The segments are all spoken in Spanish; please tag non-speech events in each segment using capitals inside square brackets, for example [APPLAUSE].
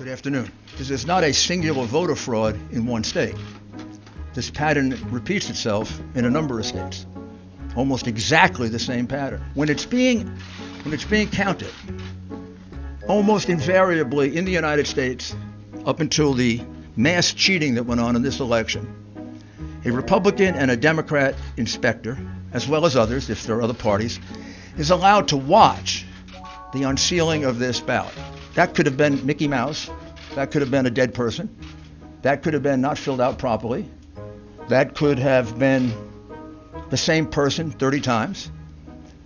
Good afternoon. This is not a singular voter fraud in one state. This pattern repeats itself in a number of states. Almost exactly the same pattern. When it's being when it's being counted, almost invariably in the United States, up until the mass cheating that went on in this election, a Republican and a Democrat inspector, as well as others, if there are other parties, is allowed to watch the unsealing of this ballot. That could have been Mickey Mouse. That could have been a dead person. That could have been not filled out properly. That could have been the same person 30 times.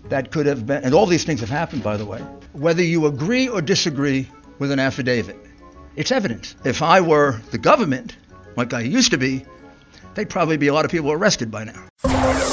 That could have been, and all these things have happened, by the way. Whether you agree or disagree with an affidavit, it's evidence. If I were the government, like I used to be, they'd probably be a lot of people arrested by now.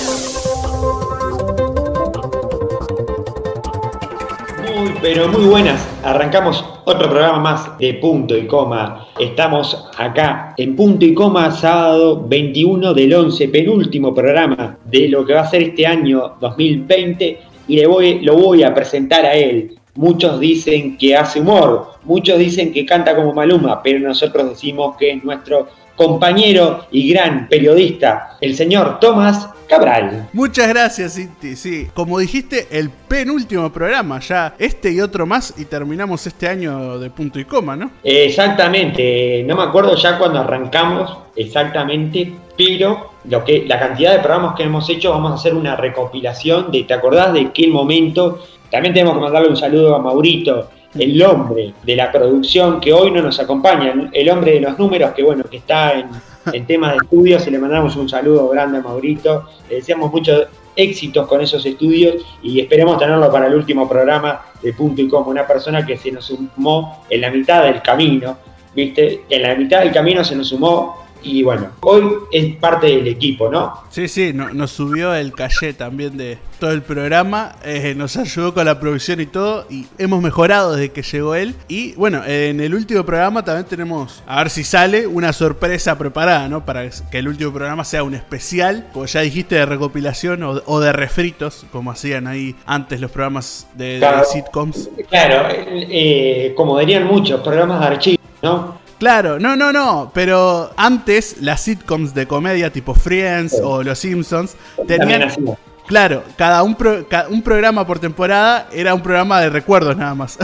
Pero muy buenas. Arrancamos otro programa más de punto y coma. Estamos acá en punto y coma sábado 21 del 11, penúltimo programa de lo que va a ser este año 2020 y le voy, lo voy a presentar a él. Muchos dicen que hace humor, muchos dicen que canta como Maluma, pero nosotros decimos que es nuestro compañero y gran periodista, el señor Tomás Cabral. Muchas gracias, Cinti. Sí, como dijiste, el penúltimo programa, ya este y otro más, y terminamos este año de punto y coma, ¿no? Exactamente, no me acuerdo ya cuando arrancamos exactamente, pero lo que, la cantidad de programas que hemos hecho, vamos a hacer una recopilación de, ¿te acordás de qué momento? También tenemos que mandarle un saludo a Maurito, el hombre de la producción que hoy no nos acompaña, el hombre de los números que bueno, que está en, en temas de estudios y le mandamos un saludo grande a Maurito, le deseamos muchos éxitos con esos estudios y esperemos tenerlo para el último programa de Punto y Como, una persona que se nos sumó en la mitad del camino, ¿viste? En la mitad del camino se nos sumó y bueno, hoy es parte del equipo, ¿no? Sí, sí, no- nos subió el caché también de todo el programa, eh, nos ayudó con la producción y todo, y hemos mejorado desde que llegó él. Y bueno, en el último programa también tenemos, a ver si sale, una sorpresa preparada, ¿no? Para que el último programa sea un especial, como ya dijiste, de recopilación o, o de refritos, como hacían ahí antes los programas de, sitcoms. Claro, eh, eh, como dirían muchos, programas de archivo, ¿no? Claro, no, no, no, pero antes las sitcoms de comedia tipo Friends o Los Simpsons tenían, claro, cada un, pro- ca- un programa por temporada era un programa de recuerdos nada más.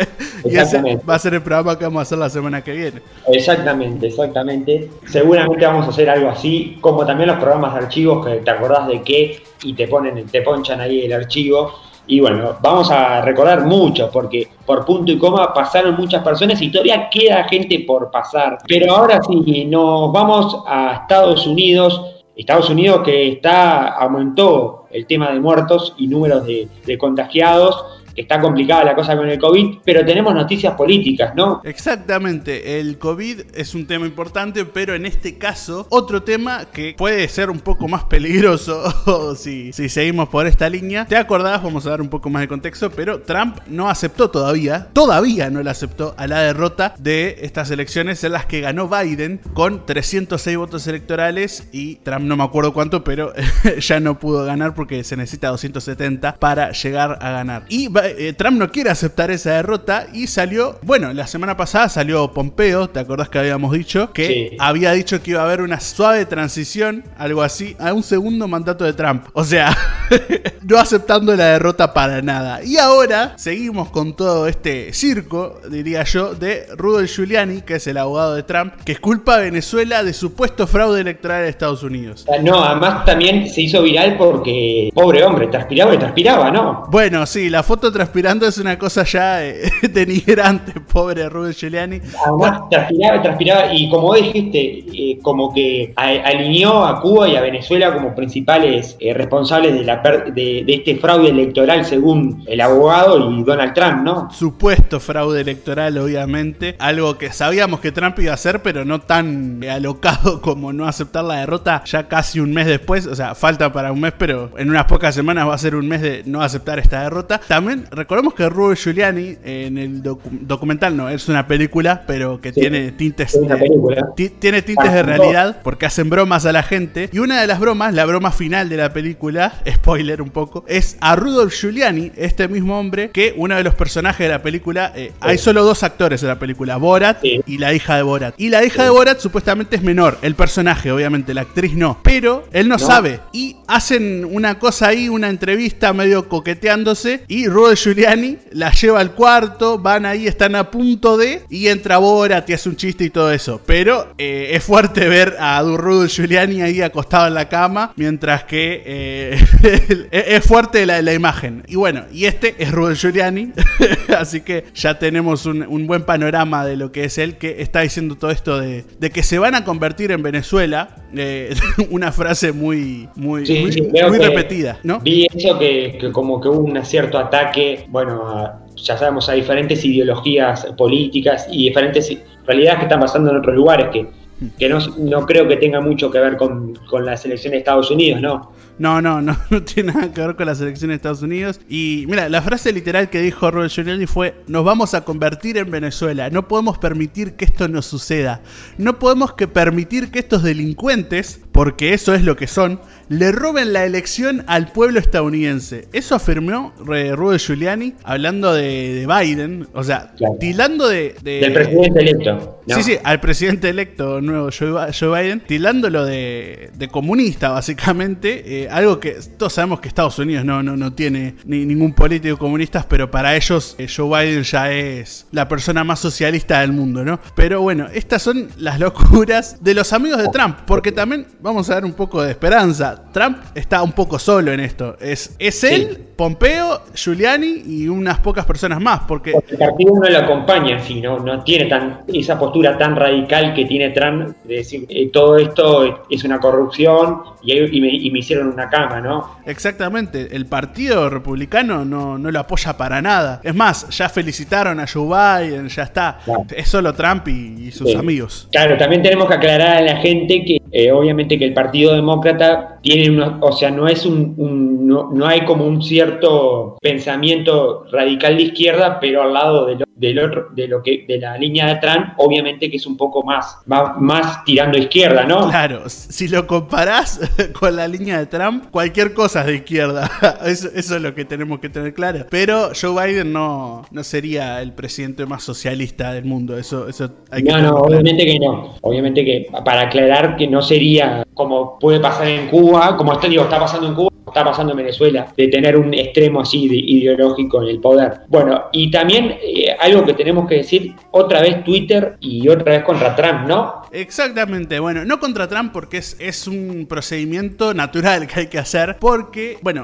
[LAUGHS] y ese va a ser el programa que vamos a hacer la semana que viene. Exactamente, exactamente. Seguramente vamos a hacer algo así, como también los programas de archivos que te acordás de qué y te ponen, te ponchan ahí el archivo. Y bueno, vamos a recordar mucho, porque por punto y coma pasaron muchas personas y todavía queda gente por pasar. Pero ahora sí, nos vamos a Estados Unidos. Estados Unidos que está, aumentó el tema de muertos y números de, de contagiados, está complicada la cosa con el COVID, pero tenemos noticias políticas, ¿no? Exactamente, el COVID es un tema importante, pero en este caso, otro tema que puede ser un poco más peligroso [LAUGHS] si, si seguimos por esta línea. ¿Te acordás? Vamos a dar un poco más de contexto, pero Trump no aceptó todavía, todavía no le aceptó a la derrota de estas elecciones en las que ganó Biden con 306 votos electorales y Trump no me acuerdo cuánto, pero [LAUGHS] ya no pudo ganar porque se necesita 270 para llegar a ganar. Y eh, Trump no quiere aceptar esa derrota y salió, bueno, la semana pasada salió Pompeo, ¿te acordás que habíamos dicho? Que Sí. había dicho que iba a haber una suave transición, algo así, a un segundo mandato de Trump. O sea, [LAUGHS] no aceptando la derrota para nada. Y ahora seguimos con todo este circo, diría yo, de Rudolf Giuliani, que es el abogado de Trump, que culpa a Venezuela de supuesto fraude electoral de Estados Unidos. No, además también se hizo viral porque, pobre hombre, transpiraba y transpiraba, ¿no? Bueno, sí, la foto transpirando es una cosa ya eh, [LAUGHS] denigrante, pobre Rudolf Giuliani. Además, transpiraba y transpiraba y como dijiste, eh, como que alineó a Cuba y a Venezuela como principales eh, responsables de, la per- de, de este fraude electoral según el abogado y Donald Trump, ¿no? Supuesto fraude electoral, obviamente. Algo que sabíamos que Trump iba a hacer, pero no tan alocado [LAUGHS] como no aceptar la derrota ya casi un mes después. O sea, falta para un mes, pero en unas pocas semanas va a ser un mes de no aceptar esta derrota. También recordemos que Rudy Giuliani en el documental, no, es una película, pero que tiene tintes, de, tiene tintes de realidad porque hacen bromas a la gente. Y una de las bromas, la broma final de la película, [LAUGHS] spoiler un poco, es a Rudolf Giuliani, este mismo hombre, que uno de los personajes de la película, eh, hay solo dos actores en la película, Borat y la hija de Borat. Y la hija de Borat supuestamente es menor, el personaje, obviamente, la actriz no, pero él no, sabe. Y hacen una cosa ahí, una entrevista medio coqueteándose, y Rudolf Giuliani la lleva al cuarto, van ahí, están a punto de, y entra Borat y hace un chiste y todo eso. Pero eh, es fuerte ver a Rudolf Giuliani ahí acostado en la cama, mientras que eh, [LAUGHS] es fuerte la, la, imagen. Y bueno, y este es Rudolf Giuliani, [LAUGHS] así que ya tenemos un, buen panorama de lo que es él, que está diciendo todo esto de, que se van a convertir en Venezuela. Eh, [LAUGHS] una frase muy, muy, muy, repetida, ¿no? Vi eso que, como que hubo un cierto ataque, bueno, ya sabemos, a diferentes ideologías políticas y diferentes realidades que están pasando en otros lugares que que no, no, creo que tenga mucho que ver con, con la selección de Estados Unidos, ¿no? No, no, no, [LAUGHS] no tiene nada que ver con la selección de Estados Unidos. Y mira, la frase literal que dijo Robert Giuliani fue: Nos vamos a convertir en Venezuela. No podemos permitir que esto nos suceda. No podemos que permitir que estos delincuentes, porque eso es lo que son, le roben la elección al pueblo estadounidense. Eso afirmó Rudy Giuliani hablando de, Biden, o sea, tilando de, Del presidente electo. Sí, sí, al presidente electo nuevo Joe, Biden, tilándolo de, comunista, básicamente. Eh, algo que todos sabemos que Estados Unidos no, no, no tiene ni, ningún político comunista, pero para ellos eh, Joe Biden ya es la persona más socialista del mundo, ¿no? Pero bueno, estas son las locuras de los amigos de Trump, porque también vamos a dar un poco de esperanza. Trump está un poco solo en esto. Es, es él, Pompeo, Giuliani y unas pocas personas más. Porque, el partido no lo acompaña, sí, ¿no? no tiene tan, esa postura tan radical que tiene Trump de decir eh, todo esto es una corrupción y, me, hicieron una cama, ¿no? Exactamente. El partido republicano no, no lo apoya para nada. Es más, ya felicitaron a Joe Biden, ya está. Es solo Trump y, sus amigos. Claro, también tenemos que aclarar a la gente que eh, obviamente que el Partido Demócrata tiene o sea, no es un, no, no, hay como un cierto pensamiento radical de izquierda, pero al lado de lo, del otro, de lo que, de la línea de Trump, obviamente que es un poco más, más, más tirando izquierda, ¿no? Claro, si lo comparás [LAUGHS] con la línea de Trump, cualquier cosa es de izquierda. [LAUGHS] Eso, eso, es lo que tenemos que tener claro. Pero Joe Biden no, no sería el presidente más socialista del mundo. Eso, eso hay que No, no, obviamente que no. Obviamente que para aclarar que no sería como puede pasar en Cuba, como está, digo, está pasando en Cuba, está pasando en Venezuela, de tener un extremo así de ideológico en el poder. Bueno, y también eh, algo que tenemos que decir, otra vez Twitter y otra vez contra Trump, ¿no? Exactamente, bueno, no contra Trump porque es, es un procedimiento natural que hay que hacer, porque, bueno,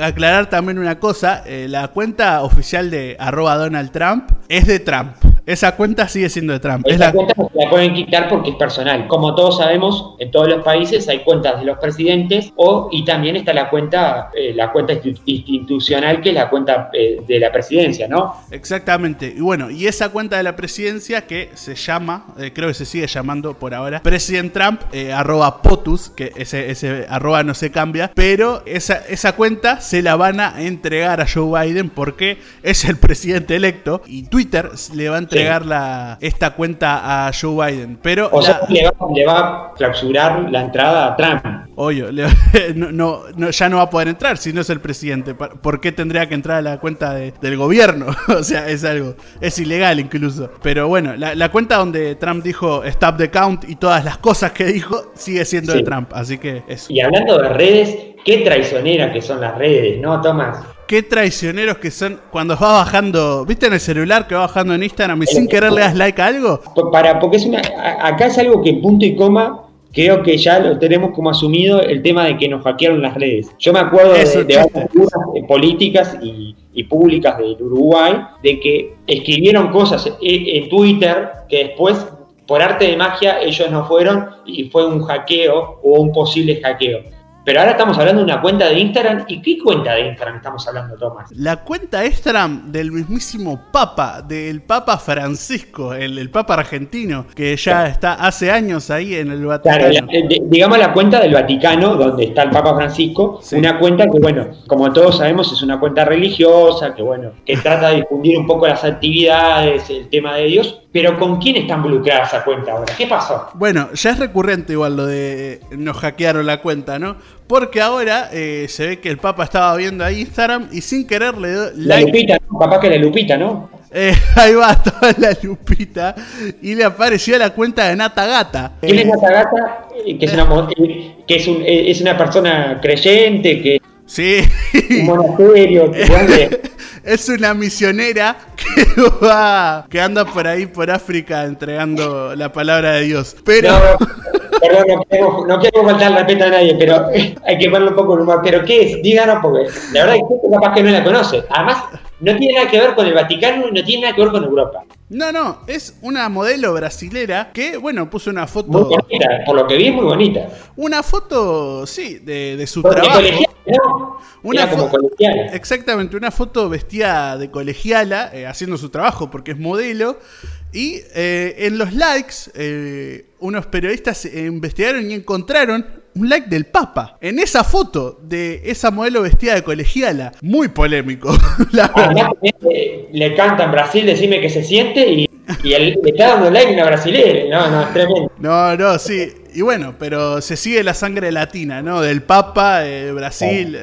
aclarar también una cosa, eh, la cuenta oficial de arroba Donald Trump es de Trump. Esa cuenta sigue siendo de Trump. Esa cuenta se la pueden quitar porque es personal. Como todos sabemos, en todos los países hay cuentas de los presidentes o y también está la cuenta, eh, la cuenta institucional que es la cuenta eh, de la presidencia, ¿no? Exactamente. Y bueno, y esa cuenta de la presidencia que se llama, eh, creo que se sigue llamando por ahora, President Trump, arroba POTUS, que ese, ese arroba no se cambia, pero esa, esa cuenta se la van a entregar a Joe Biden porque es el presidente electo y Twitter le va a entregar la, esta cuenta a Joe Biden. Pero o sea, le va, a clausurar la entrada a Trump. Oye, [LAUGHS] no, ya no va a poder entrar si no es el presidente. ¿Por qué tendría que entrar a la cuenta del gobierno? [LAUGHS] o sea, es algo, es ilegal incluso. Pero bueno, la, cuenta donde Trump dijo stop the count y todas las cosas que dijo sigue siendo de Trump. Así que eso. Y hablando de redes, qué traicioneras que son las redes, ¿no, Tomás? Qué traicioneros que son cuando vas bajando, ¿viste en el celular que va bajando en Instagram y sin querer le das like a algo? Para, porque es una, acá es algo que punto y coma creo que ya lo tenemos como asumido el tema de que nos hackearon las redes. Yo me acuerdo de, de varias figuras políticas y, públicas del Uruguay de que escribieron cosas en Twitter que después, por arte de magia, ellos no fueron y fue un hackeo o un posible hackeo pero ahora estamos hablando de una cuenta de Instagram. ¿Y qué cuenta de Instagram estamos hablando, Tomás? La cuenta Instagram del mismísimo Papa, del Papa Francisco, el, el Papa argentino, que ya está hace años ahí en el Vaticano. Claro, la- de- digamos la cuenta del Vaticano, donde está el Papa Francisco, Sí. una cuenta que, bueno, como todos sabemos, es una cuenta religiosa, que, bueno, que trata de difundir un poco las actividades, el tema de Dios, pero ¿con quién está involucrada esa cuenta ahora? ¿Qué pasó? Bueno, ya es recurrente igual lo de nos hackearon la cuenta, ¿no? Porque ahora eh, se ve que el Papa estaba viendo ahí Instagram y sin querer le dio La. Lupita, ¿no? capaz que la Lupita, ¿no? Eh, [LAUGHS] ahí va, [LAUGHS] estaba la lupita y le apareció la cuenta de Nata Gata. ¿Quién es Eh, Nata Gata? Que es una, mo- que es, un- es una persona creyente, que Sí. un monasterio. [LAUGHS] Es una misionera que va, que anda por ahí por África entregando la palabra de Dios. Pero No, perdón, no queremos, no queremos faltar respeto a nadie, pero [LAUGHS] hay que verlo un poco humor. ¿Pero qué es? Díganos, porque la verdad es que capaz que no la conoce. Además, no tiene nada que ver con el Vaticano y no tiene nada que ver con Europa. No, no, es una modelo brasilera que, bueno, puso una Muy foto, bonita, por lo que vi, es muy bonita. una foto, sí, de, de su Porque trabajo. colegial, ¿no? Una Era como fo- colegial. Exactamente, una foto vestida de colegiala, eh, haciendo su trabajo porque es modelo. Y eh, en los likes, eh, unos periodistas investigaron y encontraron un like del Papa. En esa foto de esa modelo vestida de colegiala. Muy polémico, [LAUGHS] la le canta en Brasil, decime que se siente y, y él le está dando like a una brasilera. No, no, es tremendo. No, no, sí. Y bueno, pero se sigue la sangre latina, ¿no? Del Papa, eh, Brasil.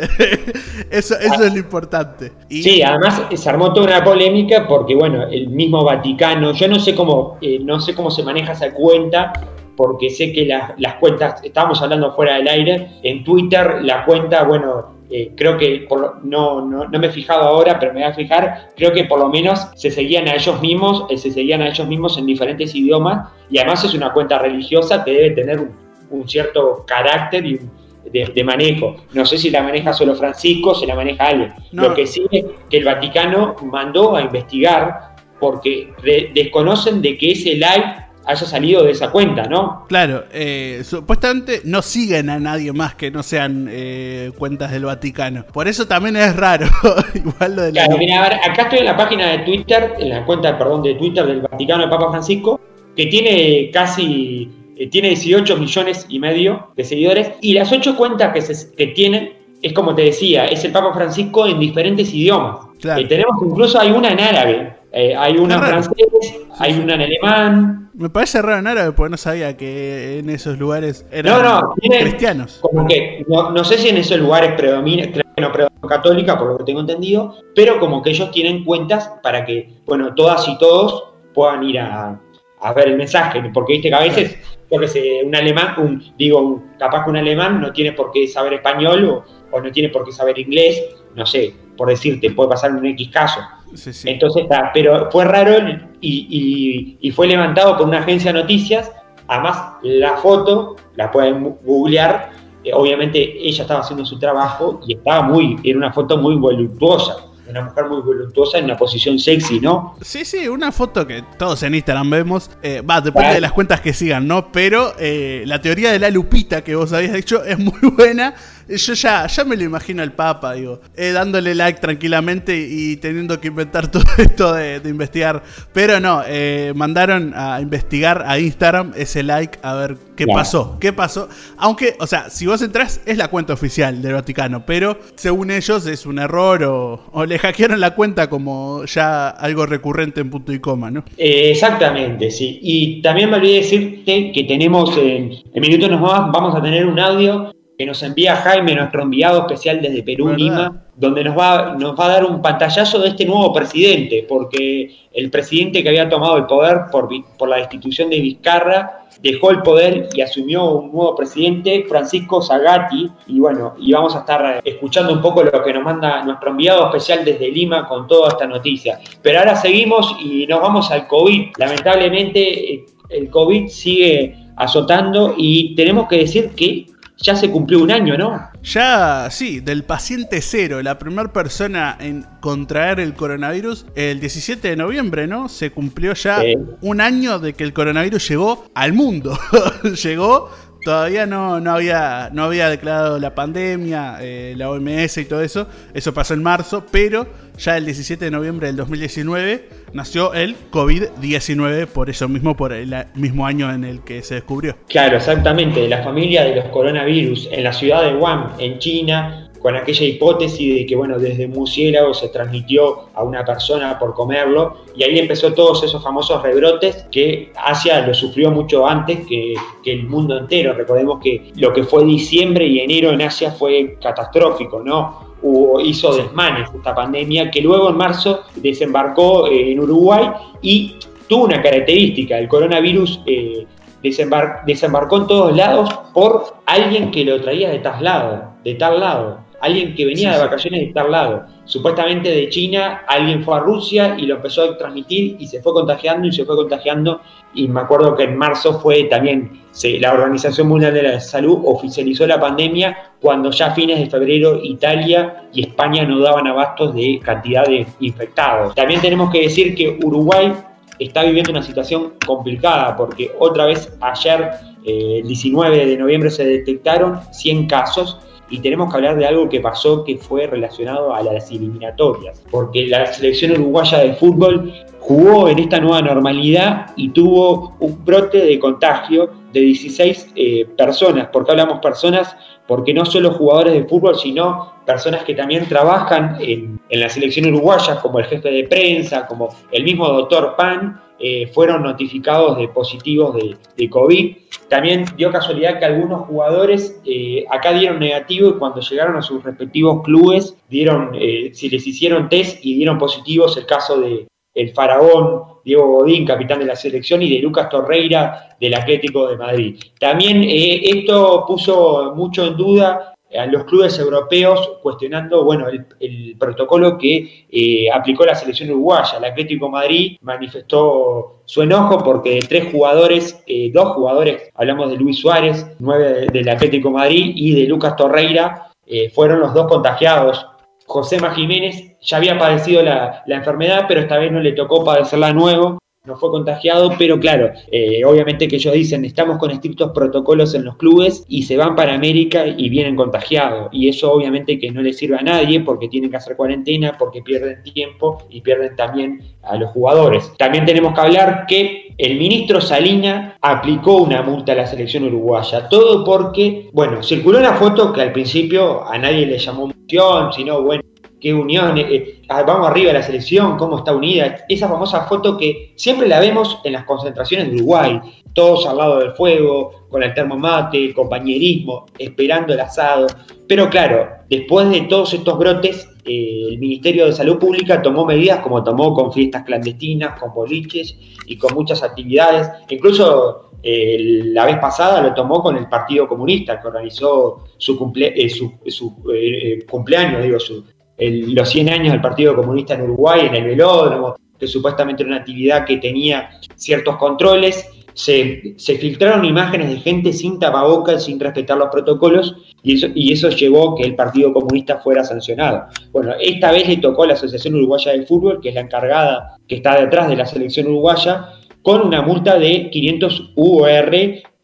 [LAUGHS] eso, eso es lo importante. Y- Sí, además se armó toda una polémica porque, bueno, el mismo Vaticano, yo no sé cómo, eh, no sé cómo se maneja esa cuenta, porque sé que las, las cuentas, estábamos hablando fuera del aire, en Twitter la cuenta, bueno, eh, creo que por lo- no, no, no me he fijado ahora, pero me voy a fijar, creo que por lo menos se seguían a ellos mismos, eh, se seguían a ellos mismos en diferentes idiomas, y además es una cuenta religiosa que debe tener un, un cierto carácter y un- de, de manejo. No sé si la maneja solo Francisco, se la maneja alguien. No. Lo que sí es que el Vaticano mandó a investigar porque de- desconocen de que ese live haya salido de esa cuenta, ¿no? Claro, eh, supuestamente no siguen a nadie más que no sean eh, cuentas del Vaticano. Por eso también es raro. [LAUGHS] Igual lo de la. Claro, mira, a ver, acá estoy en la página de Twitter, en la cuenta, perdón, de Twitter del Vaticano de Papa Francisco, que tiene casi, eh, tiene 18 millones y medio de seguidores, y las ocho cuentas que, se, que tienen, es como te decía, es el Papa Francisco en diferentes idiomas. Claro. Tenemos incluso, hay una en árabe, hay una en francés, hay una en alemán, Me parece raro en árabe porque no sabía que en esos lugares eran No, no, tiene- cristianos. como que no, no sé si en esos lugares predomina, no, predomina católica, por lo que tengo entendido, pero como que ellos tienen cuentas para que, bueno, todas y todos puedan ir a, a ver el mensaje, porque viste que a veces, yo que sé, un alemán, un, digo, un- capaz que un alemán no tiene por qué saber español o, o no tiene por qué saber inglés, no sé, por decirte, puede pasar un X caso. Sí, sí. Entonces está, pero fue raro y, y- y fue levantado por una agencia de noticias. Además, la foto la pueden googlear. eh, obviamente ella estaba haciendo su trabajo y estaba muy, era una foto muy voluptuosa. Una mujer muy voluptuosa en una posición sexy, ¿no? Sí, sí, una foto que todos en Instagram vemos. eh, Va, depende de las cuentas que sigan, ¿no? Pero eh, la teoría de la lupita que vos habías dicho es muy [LAUGHS] buena. Yo ya, ya me lo imagino al Papa, digo, eh, dándole like tranquilamente y teniendo que inventar [LAUGHS] todo esto de, de investigar. Pero no, eh, mandaron a investigar a Instagram ese like a ver qué Claro. pasó. ¿Qué pasó? Aunque, o sea, si vos entrás, es la cuenta oficial del Vaticano, pero según ellos es un error o, o le hackearon la cuenta como ya algo recurrente en punto y coma, ¿no? Eh, exactamente, sí. Y también me olvidé decirte que tenemos, en, en minutos nos va- vamos a tener un audio que nos envía Jaime, nuestro enviado especial desde Perú, ¿Verdad? Lima, donde nos va, nos va a dar un pantallazo de este nuevo presidente, porque el presidente que había tomado el poder por, por la destitución de Vizcarra dejó el poder y asumió un nuevo presidente, Francisco Zagatti, y bueno, y vamos a estar eh, escuchando un poco lo que nos manda nuestro enviado especial desde Lima con toda esta noticia. Pero ahora seguimos y nos vamos al COVID. Lamentablemente eh, el COVID sigue azotando y tenemos que decir que ya se cumplió un año, ¿no? Ya, sí, del paciente cero, la primera persona en contraer el coronavirus, el 17 de noviembre, ¿no? Se cumplió ya Sí. un año de que el coronavirus llegó al mundo. [LAUGHS] llegó todavía no, no, había, no había declarado la pandemia, eh, la OMS y todo eso. Eso pasó en marzo, pero ya el 17 de noviembre del 2019 nació el COVID-19, por eso mismo, por el mismo año en el que se descubrió. Claro, exactamente, la familia de los coronavirus en la ciudad de Wuhan, en China, con aquella hipótesis de que, bueno, desde murciélago se transmitió a una persona por comerlo, y ahí empezó todos esos famosos rebrotes que Asia lo sufrió mucho antes que, el mundo entero. Recordemos que lo que fue diciembre y enero en Asia fue catastrófico, ¿no? Hubo, hizo desmanes esta pandemia que luego en marzo desembarcó eh, en Uruguay y tuvo una característica, el coronavirus eh, desembarcó en todos lados por alguien que lo traía de tal lado, de tal lado alguien que venía de vacaciones de tal lado. Supuestamente de China, alguien fue a Rusia y lo empezó a transmitir y se fue contagiando y se fue contagiando. Y me acuerdo que en marzo fue también, la Organización Mundial de la Salud oficializó la pandemia cuando ya a fines de febrero Italia y España no daban abastos de cantidad de infectados. También tenemos que decir que Uruguay está viviendo una situación complicada porque otra vez ayer, eh, el 19 de noviembre, se detectaron 100 casos y tenemos que hablar de algo que pasó que fue relacionado a las eliminatorias, porque la selección uruguaya de fútbol jugó en esta nueva normalidad y tuvo un brote de contagio de 16 eh, personas. ¿Por qué hablamos personas? Porque no solo jugadores de fútbol, sino personas que también trabajan en, en la selección uruguaya, como el jefe de prensa, como el mismo doctor Pan, eh, fueron notificados de positivos de, COVID. También dio casualidad que algunos jugadores eh, acá dieron negativo y cuando llegaron a sus respectivos clubes, dieron, eh, si les hicieron test y dieron positivos, el caso de el faraón Diego Godín, capitán de la selección, y de Lucas Torreira del Atlético de Madrid. También esto puso mucho en duda a los clubes europeos cuestionando bueno, el, protocolo que eh, aplicó la selección uruguaya. El Atlético Madrid manifestó su enojo porque tres jugadores, eh, dos jugadores, hablamos de Luis Suárez, nueve del Atlético Madrid, y de Lucas Torreira, eh, fueron los dos contagiados. José Jiménez ya había padecido la, la enfermedad, pero esta vez no le tocó padecerla de nuevo no fue contagiado, pero claro, eh, obviamente que ellos dicen, estamos con estrictos protocolos en los clubes y se van para América y vienen contagiados. Y eso obviamente que no les sirve a nadie porque tienen que hacer cuarentena, porque pierden tiempo y pierden también a los jugadores. También tenemos que hablar que el ministro Salina aplicó una multa a la selección uruguaya, todo porque, bueno, circuló una foto que al principio a nadie le llamó mucho, sino, bueno, qué unión, eh, eh, ah, vamos arriba de la selección, cómo está unida. Esa famosa foto que siempre la vemos en las concentraciones de Uruguay, todos al lado del fuego, con el termomate, el compañerismo, esperando el asado. Pero claro, después de todos estos brotes, eh, el Ministerio de Salud Pública tomó medidas como tomó con fiestas clandestinas, con boliches y con muchas actividades. Incluso la vez pasada lo tomó con el Partido Comunista, que organizó su, cumpleaños, digo, su, los 100 años del Partido Comunista en Uruguay, en el velódromo, que supuestamente era una actividad que tenía ciertos controles. Se, filtraron imágenes de gente sin tapabocas, sin respetar los protocolos, y eso, y eso llevó que el Partido Comunista fuera sancionado. Bueno, esta vez le tocó a la Asociación Uruguaya de Fútbol, que es la encargada que está detrás de la selección uruguaya, con una multa de 500 UR,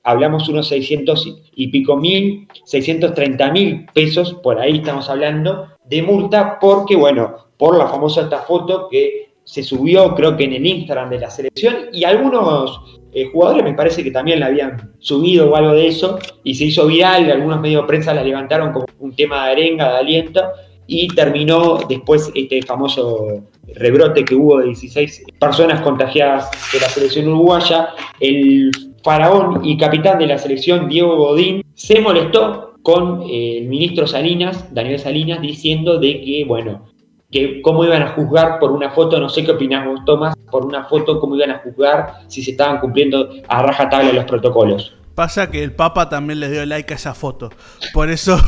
hablamos unos 600 y pico mil, 630 mil pesos, por ahí estamos hablando, de multa porque, bueno, por la famosa esta foto que se subió creo que en el Instagram de la selección y algunos eh, jugadores me parece que también la habían subido o algo de eso y se hizo viral, algunos medios de prensa la levantaron como un tema de arenga, de aliento y terminó después este famoso rebrote que hubo de 16 personas contagiadas de la selección uruguaya. El faraón y capitán de la selección, Diego Godín, se molestó con eh, el ministro Salinas, Daniel Salinas, diciendo de que, bueno, que cómo iban a juzgar por una foto, no sé qué opinamos Tomás, por una foto, cómo iban a juzgar si se estaban cumpliendo a rajatabla los protocolos. Pasa que el Papa también le dio like a esa foto. Por eso.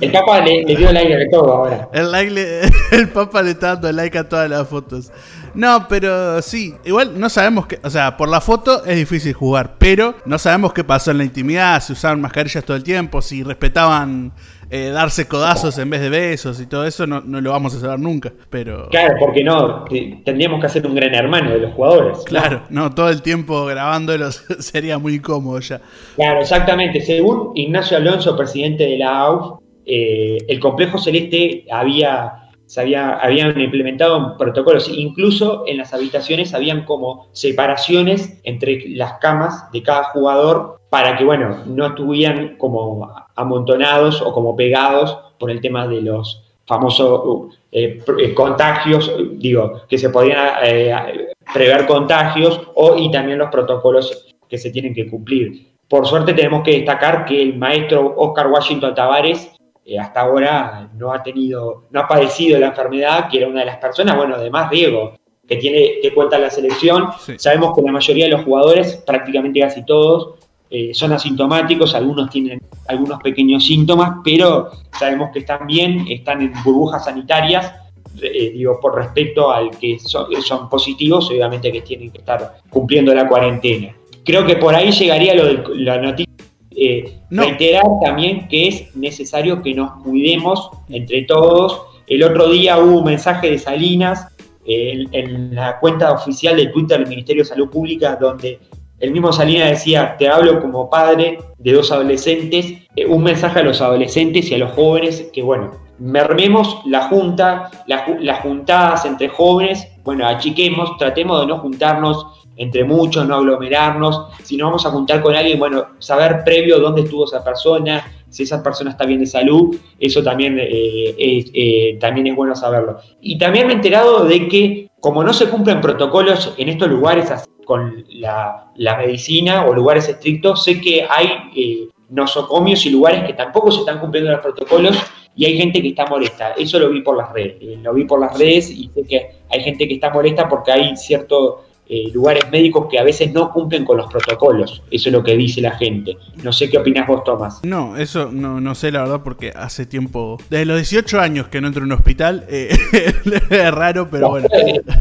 el Papa le, dio like a todo ahora. El, like [LAUGHS] el Papa le está dando like a todas las fotos. No, pero sí, igual no sabemos qué, o sea, por la foto es difícil jugar, pero no sabemos qué pasó en la intimidad, si usaban mascarillas todo el tiempo, si respetaban eh, darse codazos en vez de besos y todo eso no, no lo vamos a saber nunca. Pero. Claro, porque no, tendríamos que hacer un gran hermano de los jugadores. Claro, no, todo el tiempo grabándolos [LAUGHS] sería muy cómodo ya. Claro, exactamente. Según Ignacio Alonso, presidente de la AUF, eh, el complejo celeste había se había, habían implementado protocolos, incluso en las habitaciones habían como separaciones entre las camas de cada jugador para que, bueno, no estuvieran como amontonados o como pegados por el tema de los famosos eh, eh, contagios, digo, que se podían eh, prever contagios o, y también los protocolos que se tienen que cumplir. Por suerte tenemos que destacar que el maestro Oscar Washington Tavares eh, hasta ahora no ha tenido, no ha padecido la enfermedad, que era una de las personas, bueno, además Diego, que tiene, que cuenta la selección. Sabemos que la mayoría de los jugadores, prácticamente casi todos, eh, son asintomáticos, algunos tienen algunos pequeños síntomas, pero sabemos que están bien, están en burbujas sanitarias, eh, digo, por respecto al que son, son, positivos, obviamente que tienen que estar cumpliendo la cuarentena. Creo que por ahí llegaría lo de la noticia eh, reiterar también que es necesario que nos cuidemos entre todos. El otro día hubo un mensaje de Salinas eh, en, la cuenta oficial de Twitter del Ministerio de Salud Pública donde el mismo Salinas decía, te hablo como padre de dos adolescentes, eh, un mensaje a los adolescentes y a los jóvenes que, bueno, mermemos la junta, las juntadas entre jóvenes, bueno, achiquemos, tratemos de no juntarnos entre muchos, no aglomerarnos. Si nos vamos a juntar con alguien, bueno, saber previo dónde estuvo esa persona, si esa persona está bien de salud, eso también, eh, eh, también es bueno saberlo. Y también me he enterado de que como no se cumplen protocolos en estos lugares con la, medicina o lugares estrictos, sé que hay eh, nosocomios y lugares que tampoco se están cumpliendo los protocolos y hay gente que está molesta. Eso lo vi por las redes, lo vi por las redes y sé que hay gente que está molesta porque hay cierto eh, lugares médicos que a veces no cumplen con los protocolos. Eso es lo que dice la gente. No sé qué opinas vos, Tomás. No, eso no, no sé la verdad porque hace tiempo, desde los 18 años que no entro en un hospital, eh, [LAUGHS] es raro, pero bueno.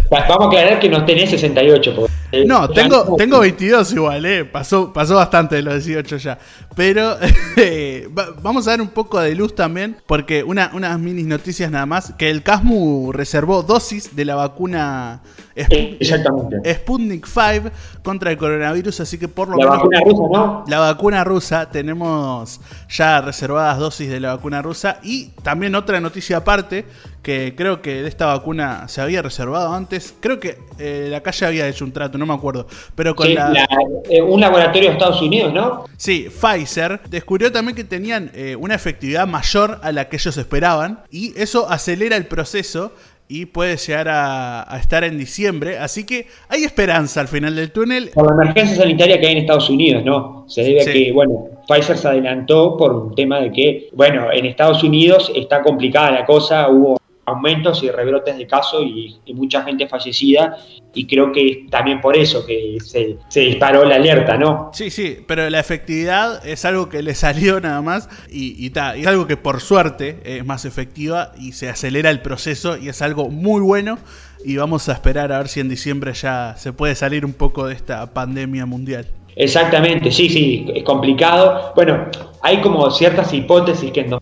Vamos a aclarar que no tenés 68. no, tengo, tengo 22 igual, eh. pasó, pasó bastante de los 18 ya. Pero [LAUGHS] eh, vamos a dar un poco de luz también, porque una, unas mini noticias nada más, que el CASMU reservó dosis de la vacuna Exactamente. Sputnik 5 contra el coronavirus, así que por lo menos... La vacuna rusa, ¿no? La vacuna rusa, tenemos ya reservadas dosis de la vacuna rusa y también otra noticia aparte, que creo que de esta vacuna se había reservado antes, creo que eh, la calle había hecho un trato, no me acuerdo, pero con la... Eh, un laboratorio de Estados Unidos, ¿no? Sí, Pfizer descubrió también que tenían eh, una efectividad mayor a la que ellos esperaban y eso acelera el proceso y puede llegar a, estar en diciembre. Así que hay esperanza al final del túnel. Por la emergencia sanitaria que hay en Estados Unidos, ¿no? Se debe a que, bueno, Pfizer se adelantó por un tema de que, bueno, en Estados Unidos está complicada la cosa, hubo aumentos y rebrotes de casos y, mucha gente fallecida y creo que también por eso que se, disparó la alerta, ¿no? Sí, sí, pero la efectividad es algo que le salió nada más y, y, es algo que por suerte es más efectiva y se acelera el proceso y es algo muy bueno y vamos a esperar a ver si en diciembre ya se puede salir un poco de esta pandemia mundial. Exactamente, sí, sí, es complicado. Bueno, hay como ciertas hipótesis que nos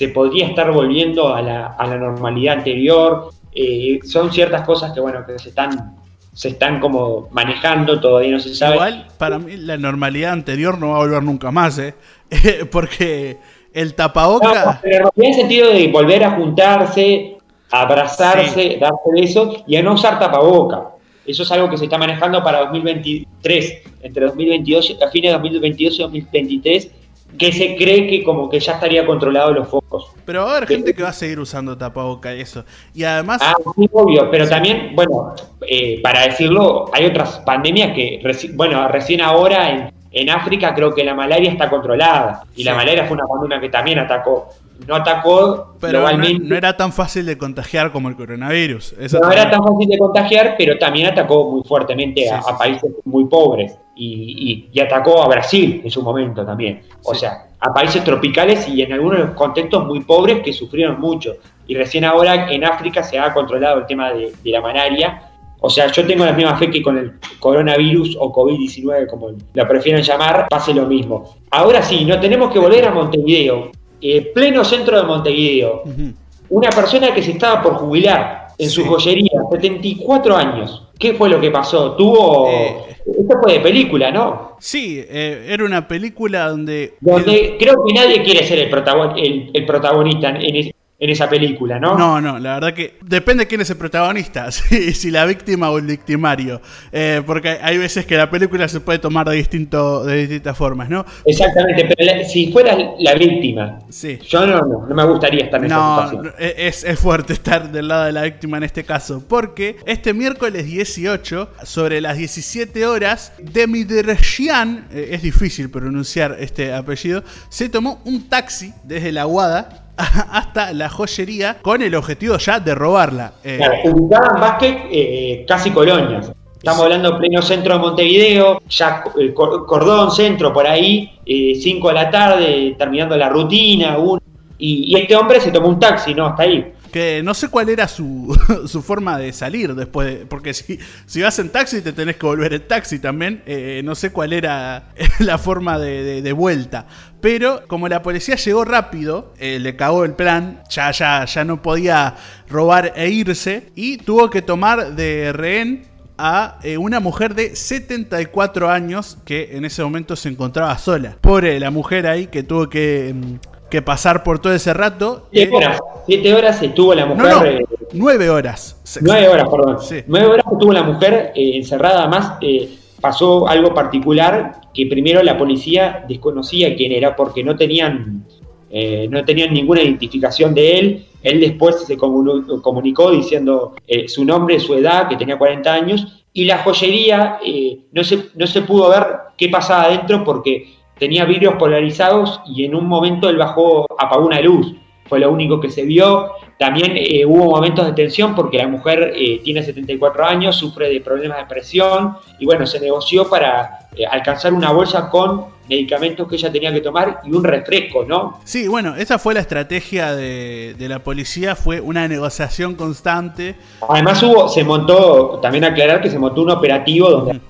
se podría estar volviendo a la, a la normalidad anterior. Eh, son ciertas cosas que, bueno, que se están, se están como manejando, todavía no se sabe. Igual, para mí, la normalidad anterior no va a volver nunca más, ¿eh? [LAUGHS] Porque el tapaboca... No, pero en el sentido de volver a juntarse, abrazarse, darse besos y a no usar tapaboca. Eso es algo que se está manejando para 2023, entre 2022, a fines de 2022 y 2023 que se cree que como que ya estaría controlado los focos. Pero va a haber gente que va a seguir usando tapaboca y eso. Y además... Ah, sí, obvio, pero también, bueno, eh, para decirlo, hay otras pandemias que, bueno, recién ahora en, en, África creo que la malaria está controlada. Y la malaria fue una pandemia que también atacó no atacó pero No, era tan fácil de contagiar como el coronavirus. no era tan fácil de contagiar, pero también atacó muy fuertemente a, países muy pobres y, atacó a Brasil en su momento también. O sea, a países tropicales y en algunos contextos muy pobres que sufrieron mucho. Y recién ahora en África se ha controlado el tema de, de la malaria. O sea, yo tengo la misma fe que con el coronavirus o COVID-19, como lo prefieren llamar, pase lo mismo. Ahora sí, no tenemos que volver a Montevideo eh, pleno centro de Montevideo. Una persona que se estaba por jubilar en su joyería, 74 años. ¿Qué fue lo que pasó? Tuvo... Eh, esto fue de película, ¿no? Sí, eh, era una película donde... Donde creo que nadie quiere ser el, el, protagonista en, en esa película, ¿no? No, no, la verdad que depende de quién es el protagonista, [LAUGHS] si, la víctima o el victimario, eh, porque hay veces que la película se puede tomar de, distinto, de distintas formas, ¿no? Exactamente, pero si fueras la víctima, sí. yo no, no, me gustaría estar en esa situación. E, es, es fuerte [LAUGHS] estar del lado de la víctima en este caso, porque este miércoles 18, sobre las 17 horas, Demiderjian, eh, es difícil pronunciar este apellido, se tomó un taxi desde la Guada [LAUGHS] hasta la joyería con el objetivo ya de robarla. Eh, claro, ubicada en Vázquez, eh, casi colonias. Estamos hablando pleno centro de Montevideo, ya eh, cordón centro por ahí, 5 de la tarde, terminando la rutina, y, y, este hombre se tomó un taxi, ¿no? Hasta ahí que no sé cuál era su, [LAUGHS] su forma de salir después, porque si, si, vas en taxi te tenés que volver en taxi también, eh, no sé cuál era [LAUGHS] la forma de, de, vuelta. Pero como la policía llegó rápido, eh, le cagó el plan, ya, ya, ya no podía robar e irse, y tuvo que tomar de rehén a eh, una mujer de 74 años que en ese momento se encontraba sola. Pobre la mujer ahí que tuvo que mm, que pasar por todo ese rato. Siete horas, siete horas estuvo la mujer. No, eh, nueve horas. Nueve horas, perdón. Nueve horas estuvo la mujer eh, encerrada. Además, eh, pasó algo particular que primero la policía desconocía quién era porque no tenían, no tenían ninguna identificación de él. Él después se comunicó, diciendo su nombre, su edad, que tenía 40 años. Y la joyería no, se, no se pudo ver qué pasaba adentro porque tenía vidrios polarizados y en un momento él bajó, apagó una luz. Fue lo único que se vio. También eh, hubo momentos de tensión porque la mujer eh, tiene 74 años, sufre de problemas de presión y bueno, se negoció para eh, alcanzar una bolsa con medicamentos que ella tenía que tomar y un refresco, ¿no? Sí, bueno, esa fue la estrategia de, la policía, fue una negociación constante. Además hubo, se montó, también aclarar que se montó un operativo donde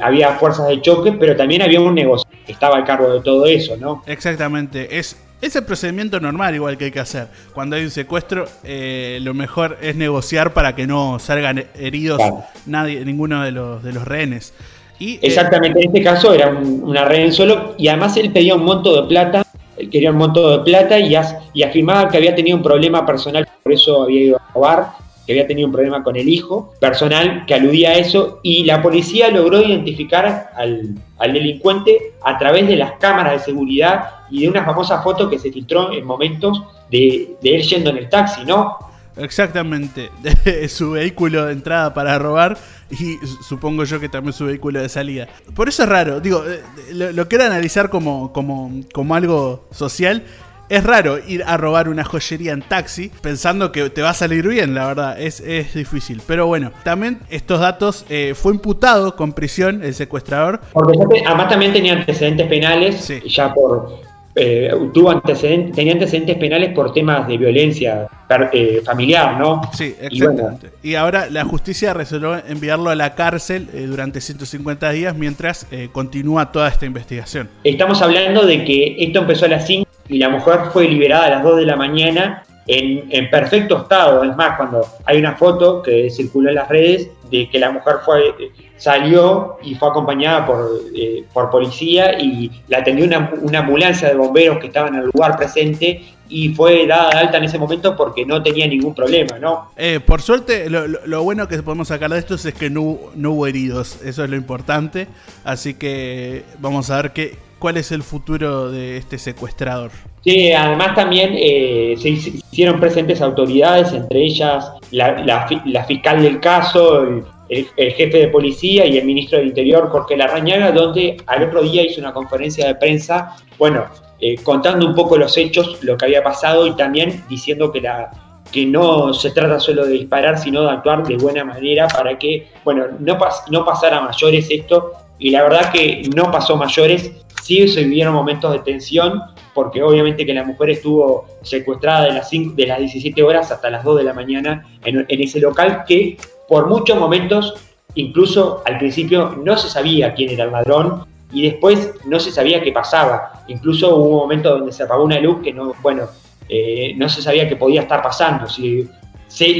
había fuerzas de choque, pero también había un negocio estaba a cargo de todo eso, ¿no? Exactamente, es, ese procedimiento normal igual que hay que hacer. Cuando hay un secuestro, eh, lo mejor es negociar para que no salgan heridos nadie, ninguno de los, de los rehenes. Y, eh, Exactamente, en este caso era un, una rehén solo y además él pedía un monto de plata, él quería un monto de plata y, y afirmaba que había tenido un problema personal, por eso había ido a robar que había tenido un problema con el hijo personal que aludía a eso y la policía logró identificar al, delincuente a través de las cámaras de seguridad y de una famosa foto que se filtró en momentos de, él yendo en el taxi, ¿no? Exactamente, [LAUGHS] de su vehículo de entrada para robar y supongo yo que también su vehículo de salida. Por eso es raro, digo, eh, lo, lo analizar como, como, como algo social es raro ir a robar una joyería en taxi pensando que te va a salir bien, la verdad, es, es difícil. Pero bueno, también estos datos, eh, fue imputado con prisión el secuestrador. Porque además también tenía antecedentes penales, ya por, eh, tuvo antecedentes, tenía antecedentes penales por temas de violencia eh, familiar, ¿no? Sí, exactamente. Y, ahora la justicia resolvió enviarlo a la cárcel durante 150 días mientras continúa toda esta investigación. Estamos hablando de que esto empezó a las 5 y la mujer fue liberada a las 2 de la mañana en, perfecto estado. Es más, cuando hay una foto que circuló en las redes de que la mujer fue, salió y fue acompañada por, eh, por policía y la atendió una, una, ambulancia de bomberos que estaban en el lugar presente y fue dada de alta en ese momento porque no tenía ningún problema, ¿no? Eh, por suerte, lo, lo, bueno que podemos sacar de esto es que no, no hubo heridos, eso es lo importante, así que vamos a ver qué, cuál es el futuro de este secuestrador. Sí, además también eh, se hicieron presentes autoridades, entre ellas la, fiscal del caso, el, jefe de policía y el ministro del Interior, Jorge Larrañaga, donde al otro día hizo una conferencia de prensa, bueno, eh, contando un poco los hechos, lo que había pasado y también diciendo que la que no se trata solo de disparar, sino de actuar de buena manera para que, bueno, no, no pasara mayores esto. Y la verdad que no pasó mayores, sí se vivieron momentos de tensión, porque obviamente que la mujer estuvo secuestrada de las, de las 17 horas hasta las 2 de la mañana en, ese local que por muchos momentos, incluso al principio, no se sabía quién era el ladrón y después no se sabía qué pasaba. Incluso hubo un momento donde se apagó una luz que no, bueno, eh, no se sabía qué podía estar pasando. Si,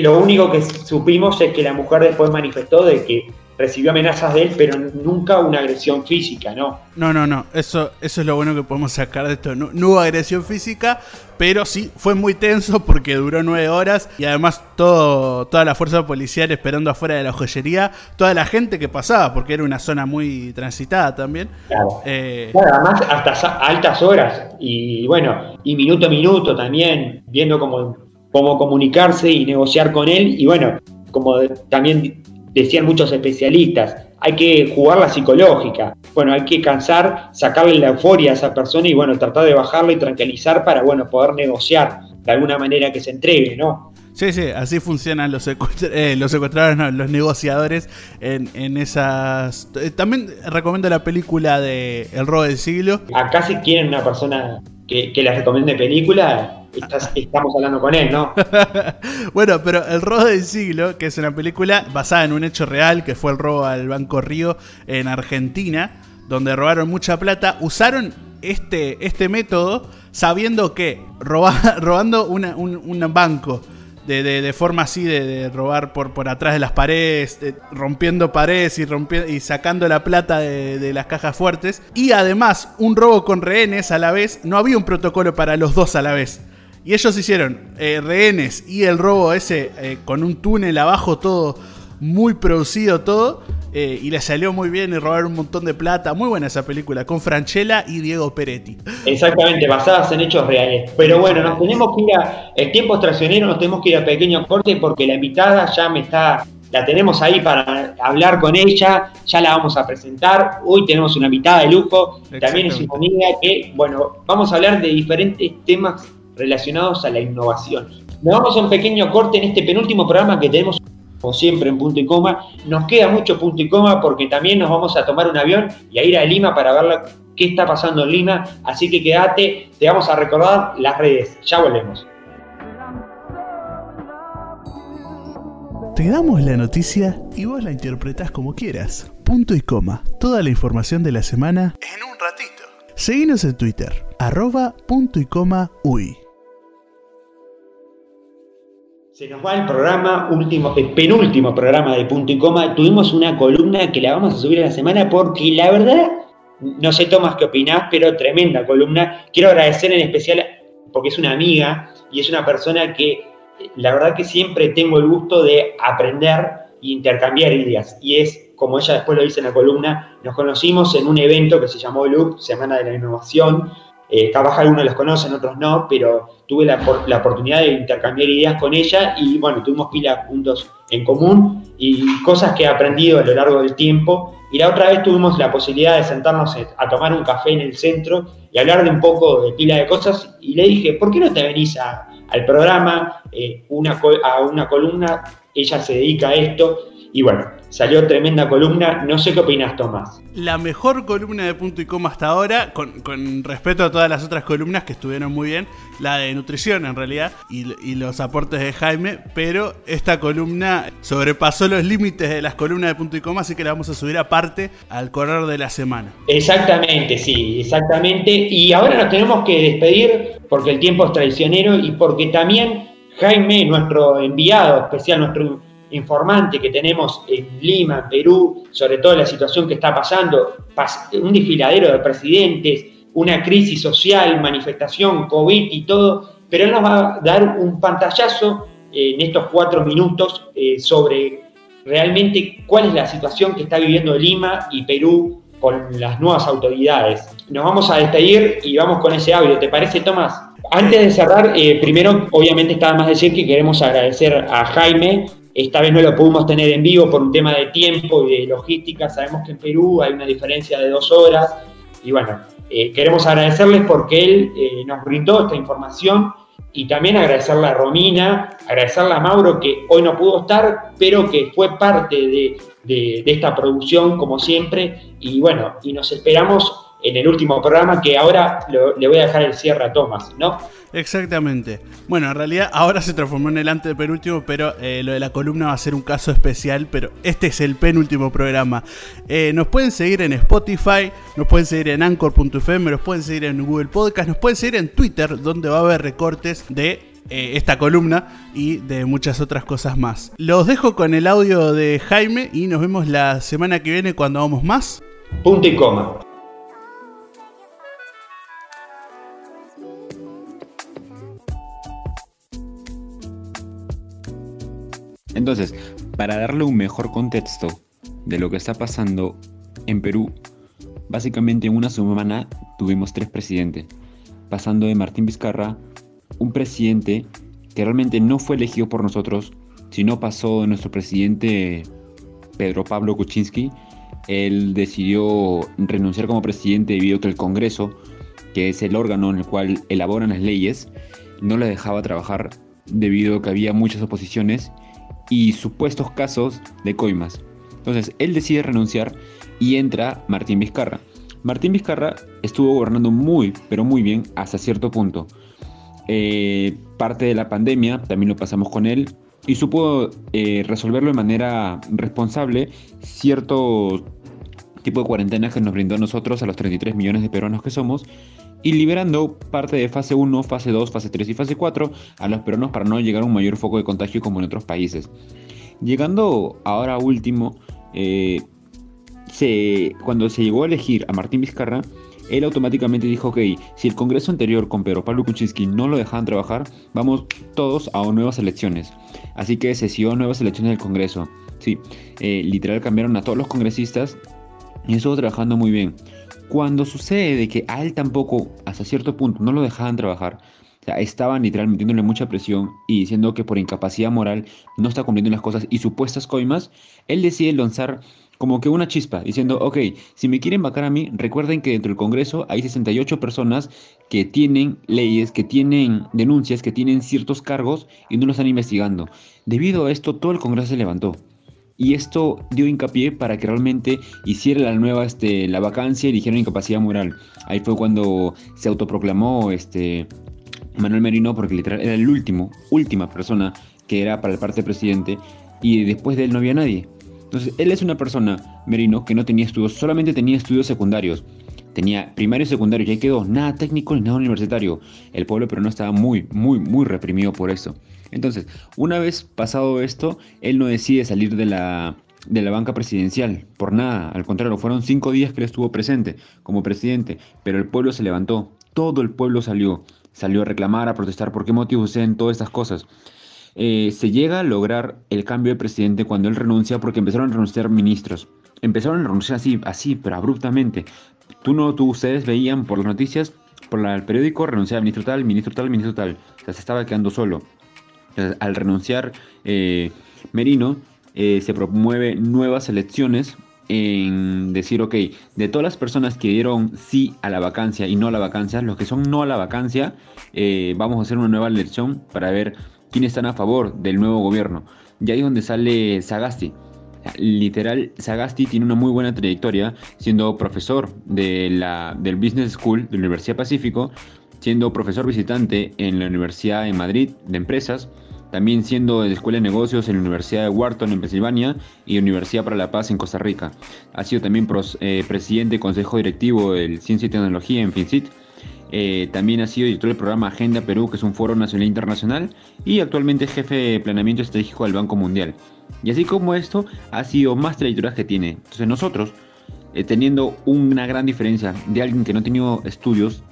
lo único que supimos es que la mujer después manifestó de que recibió amenazas de él, pero nunca una agresión física, ¿no? No, no, no. Eso, eso es lo bueno que podemos sacar de esto. No, hubo agresión física, pero sí fue muy tenso porque duró nueve horas y además todo, toda la fuerza policial esperando afuera de la joyería, toda la gente que pasaba, porque era una zona muy transitada también. Claro. Eh, además hasta altas horas y bueno, y minuto a minuto también, viendo cómo, cómo comunicarse y negociar con él y bueno, como también decían muchos especialistas, hay que jugar la psicológica. Bueno, hay que cansar, sacarle la euforia a esa persona y bueno, tratar de bajarla y tranquilizar para bueno, poder negociar de alguna manera que se entregue, ¿no? Sí, sí, así funcionan los, eh, los secuestradores, los negociadores en, esas... Eh, también recomiendo la película de El robo del siglo. Acá si quieren una persona que, que les recomiende película, estamos hablando con él, ¿no? [LAUGHS] bueno, pero El robo del siglo, que es una película basada en un hecho real, que fue el robo al Banco Río en Argentina, donde robaron mucha plata, usaron este, este método sabiendo que [LAUGHS] robando un, banco de, forma así de, robar por, por atrás de las paredes, rompiendo paredes y, rompiendo, y sacando la plata de, de, las cajas fuertes. Y además un robo con rehenes a la vez, no había un protocolo para los dos a la vez. Y ellos hicieron eh, rehenes y el robo ese eh, con un túnel abajo, todo muy producido, todo. Eh, y le salió muy bien y robaron un montón de plata. Muy buena esa película, con Franchella y Diego Peretti. Exactamente, basadas en hechos reales. Pero bueno, nos tenemos que ir a. El tiempo es traicionero, nos tenemos que ir a pequeño corte porque la invitada ya me está. La tenemos ahí para hablar con ella, ya la vamos a presentar. Hoy tenemos una invitada de lujo, también es una amiga que, bueno, vamos a hablar de diferentes temas relacionados a la innovación. Nos vamos a un pequeño corte en este penúltimo programa que tenemos, como siempre, en punto y coma. Nos queda mucho punto y coma porque también nos vamos a tomar un avión y a ir a Lima para ver qué está pasando en Lima. Así que quédate, te vamos a recordar las redes. Ya volvemos. Te damos la noticia y vos la interpretás como quieras. Punto y coma. Toda la información de la semana en un ratito. Seguinos en Twitter, arroba punto y coma uy. Se nos va el programa, último, el penúltimo programa de Punto y Coma. Tuvimos una columna que la vamos a subir a la semana porque la verdad, no sé Tomás qué opinás, pero tremenda columna. Quiero agradecer en especial porque es una amiga y es una persona que la verdad que siempre tengo el gusto de aprender e intercambiar ideas. Y es, como ella después lo dice en la columna, nos conocimos en un evento que se llamó LUC, Semana de la Innovación, eh, capaz algunos los conocen, otros no, pero tuve la, oportunidad de intercambiar ideas con ella y bueno, tuvimos pila puntos en común y cosas que he aprendido a lo largo del tiempo. Y la otra vez tuvimos la posibilidad de sentarnos a tomar un café en el centro y hablar de un poco de pila de cosas. Y le dije, ¿por qué no te venís al programa, eh, una, a una columna? Ella se dedica a esto. Y bueno, Salió tremenda columna. No sé qué opinas, Tomás. La mejor columna de punto y coma hasta ahora, con, respeto a todas las otras columnas que estuvieron muy bien, la de nutrición en realidad, y, los aportes de Jaime, pero esta columna sobrepasó los límites de las columnas de punto y coma, así que la vamos a subir aparte al correr de la semana. Exactamente, sí, exactamente. Y ahora nos tenemos que despedir porque el tiempo es traicionero y porque también Jaime, nuestro enviado especial, nuestro informante que tenemos en Lima, Perú, sobre todo la situación que está pasando, un desfiladero de presidentes, una crisis social, manifestación, COVID y todo, pero él nos va a dar un pantallazo en estos cuatro minutos eh, sobre realmente cuál es la situación que está viviendo Lima y Perú con las nuevas autoridades. Nos vamos a despedir y vamos con ese audio. ¿Te parece, Tomás? Antes de cerrar, eh, primero, obviamente, estaba más decir que queremos agradecer a Jaime esta vez no lo pudimos tener en vivo por un tema de tiempo y de logística. Sabemos que en Perú hay una diferencia de dos horas. Y bueno, eh, queremos agradecerles porque él eh, nos brindó esta información y también agradecerle a Romina, agradecerle a Mauro que hoy no pudo estar, pero que fue parte de, de esta producción como siempre. Y bueno, y nos esperamos en el último programa, que ahora le voy a dejar el cierre a Tomás, ¿no? Exactamente. Bueno, en realidad ahora se transformó en el antes de penúltimo, pero eh, lo de la columna va a ser un caso especial, pero este es el penúltimo programa. Eh, nos pueden seguir en Spotify, nos pueden seguir en Anchor.fm, nos pueden seguir en Google Podcast, nos pueden seguir en Twitter, donde va a haber recortes de eh, esta columna y de muchas otras cosas más. Los dejo con el audio de Jaime y nos vemos la semana que viene cuando vamos más. Punto y coma. Entonces, para darle un mejor contexto de lo que está pasando en Perú, básicamente en una semana tuvimos tres presidentes, pasando de Martín Vizcarra, un presidente que realmente no fue elegido por nosotros, sino pasó de nuestro presidente Pedro Pablo Kuczynski. Él decidió renunciar como presidente debido a que el Congreso, que es el órgano en el cual elaboran las leyes, no le dejaba trabajar debido a que había muchas oposiciones y supuestos casos de coimas. Entonces, él decide renunciar y entra Martín Vizcarra. Martín Vizcarra estuvo gobernando muy, pero muy bien hasta cierto punto. Eh, parte de la pandemia también lo pasamos con él y supo eh, resolverlo de manera responsable cierto tipo de cuarentena que nos brindó a nosotros, a los 33 millones de peruanos que somos, y liberando parte de fase 1, fase 2, fase 3 y fase 4 a los peruanos para no llegar a un mayor foco de contagio como en otros países. Llegando ahora último, eh, cuando se llegó a elegir a Martín Vizcarra, él automáticamente dijo, ok, si el Congreso anterior con Pedro Pablo Kuczynski no lo dejaban trabajar, vamos todos a nuevas elecciones. Así que se siguió nuevas elecciones del Congreso. Sí, eh, literal cambiaron a todos los congresistas y estuvo trabajando muy bien. Cuando sucede de que a él tampoco, hasta cierto punto, no lo dejaban trabajar, o sea, estaban literalmente metiéndole mucha presión y diciendo que por incapacidad moral no está cumpliendo las cosas y supuestas coimas, él decide lanzar como que una chispa, diciendo, ok, si me quieren vacar a mí, recuerden que dentro del Congreso hay 68 personas que tienen leyes, que tienen denuncias, que tienen ciertos cargos y no lo están investigando. Debido a esto, todo el Congreso se levantó y esto dio hincapié para que realmente hiciera la nueva este, la vacancia y dijeron incapacidad moral. Ahí fue cuando se autoproclamó este, Manuel Merino, porque literal era el último, última persona que era para el parte presidente, y después de él no había nadie. Entonces, él es una persona, Merino, que no tenía estudios, solamente tenía estudios secundarios. Tenía primario y secundario, y ahí quedó, nada técnico ni nada universitario. El pueblo pero no estaba muy, muy, muy reprimido por eso. Entonces, una vez pasado esto, él no decide salir de la, de la banca presidencial, por nada, al contrario, fueron cinco días que él estuvo presente como presidente, pero el pueblo se levantó, todo el pueblo salió, salió a reclamar, a protestar, por qué motivos suceden todas estas cosas. Eh, se llega a lograr el cambio de presidente cuando él renuncia porque empezaron a renunciar ministros. Empezaron a renunciar así, así, pero abruptamente. Tú no, tú, ustedes veían por las noticias, por el periódico, renunciaba ministro tal, ministro tal, ministro tal. O sea, se estaba quedando solo al renunciar eh, Merino, eh, se promueve nuevas elecciones en decir, ok, de todas las personas que dieron sí a la vacancia y no a la vacancia, los que son no a la vacancia, eh, vamos a hacer una nueva elección para ver quiénes están a favor del nuevo gobierno. Y ahí es donde sale Sagasti. Literal, Sagasti tiene una muy buena trayectoria siendo profesor de la, del Business School de la Universidad Pacífico, siendo profesor visitante en la Universidad de Madrid de Empresas, también siendo de Escuela de Negocios en la Universidad de Wharton en Pensilvania y Universidad para la Paz en Costa Rica. Ha sido también eh, presidente y consejo directivo del Ciencia y Tecnología en FinCit. Eh, también ha sido director del programa Agenda Perú, que es un foro nacional e internacional, y actualmente jefe de planeamiento estratégico del Banco Mundial. Y así como esto, ha sido más trayectorias que tiene. Entonces nosotros, eh, teniendo una gran diferencia de alguien que no ha tenido estudios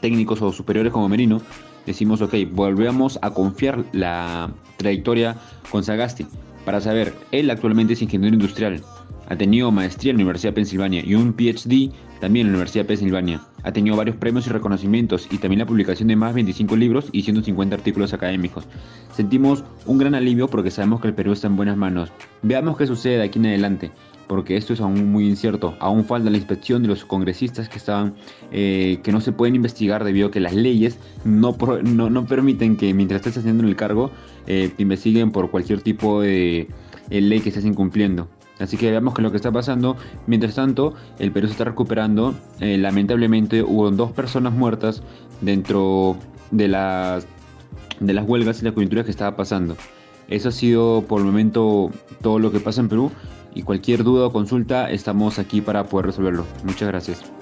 técnicos o superiores como Merino, decimos, ok, volvemos a confiar la trayectoria con Sagasti para saber, él actualmente es ingeniero industrial, ha tenido maestría en la Universidad de Pensilvania y un PhD también en la Universidad de Pensilvania. Ha tenido varios premios y reconocimientos y también la publicación de más de 25 libros y 150 artículos académicos. Sentimos un gran alivio porque sabemos que el Perú está en buenas manos. Veamos qué sucede de aquí en adelante porque esto es aún muy incierto. Aún falta la inspección de los congresistas que estaban, eh, que no se pueden investigar debido a que las leyes no, no, permiten que mientras estés haciendo el cargo eh, te investiguen por cualquier tipo de ley que estés incumpliendo. Así que veamos qué es lo que está pasando. Mientras tanto, el Perú se está recuperando. Eh, lamentablemente hubo dos personas muertas dentro de las, de las huelgas y la coyuntura que estaba pasando. Eso ha sido por el momento todo lo que pasa en Perú y cualquier duda o consulta estamos aquí para poder resolverlo. Muchas gracias.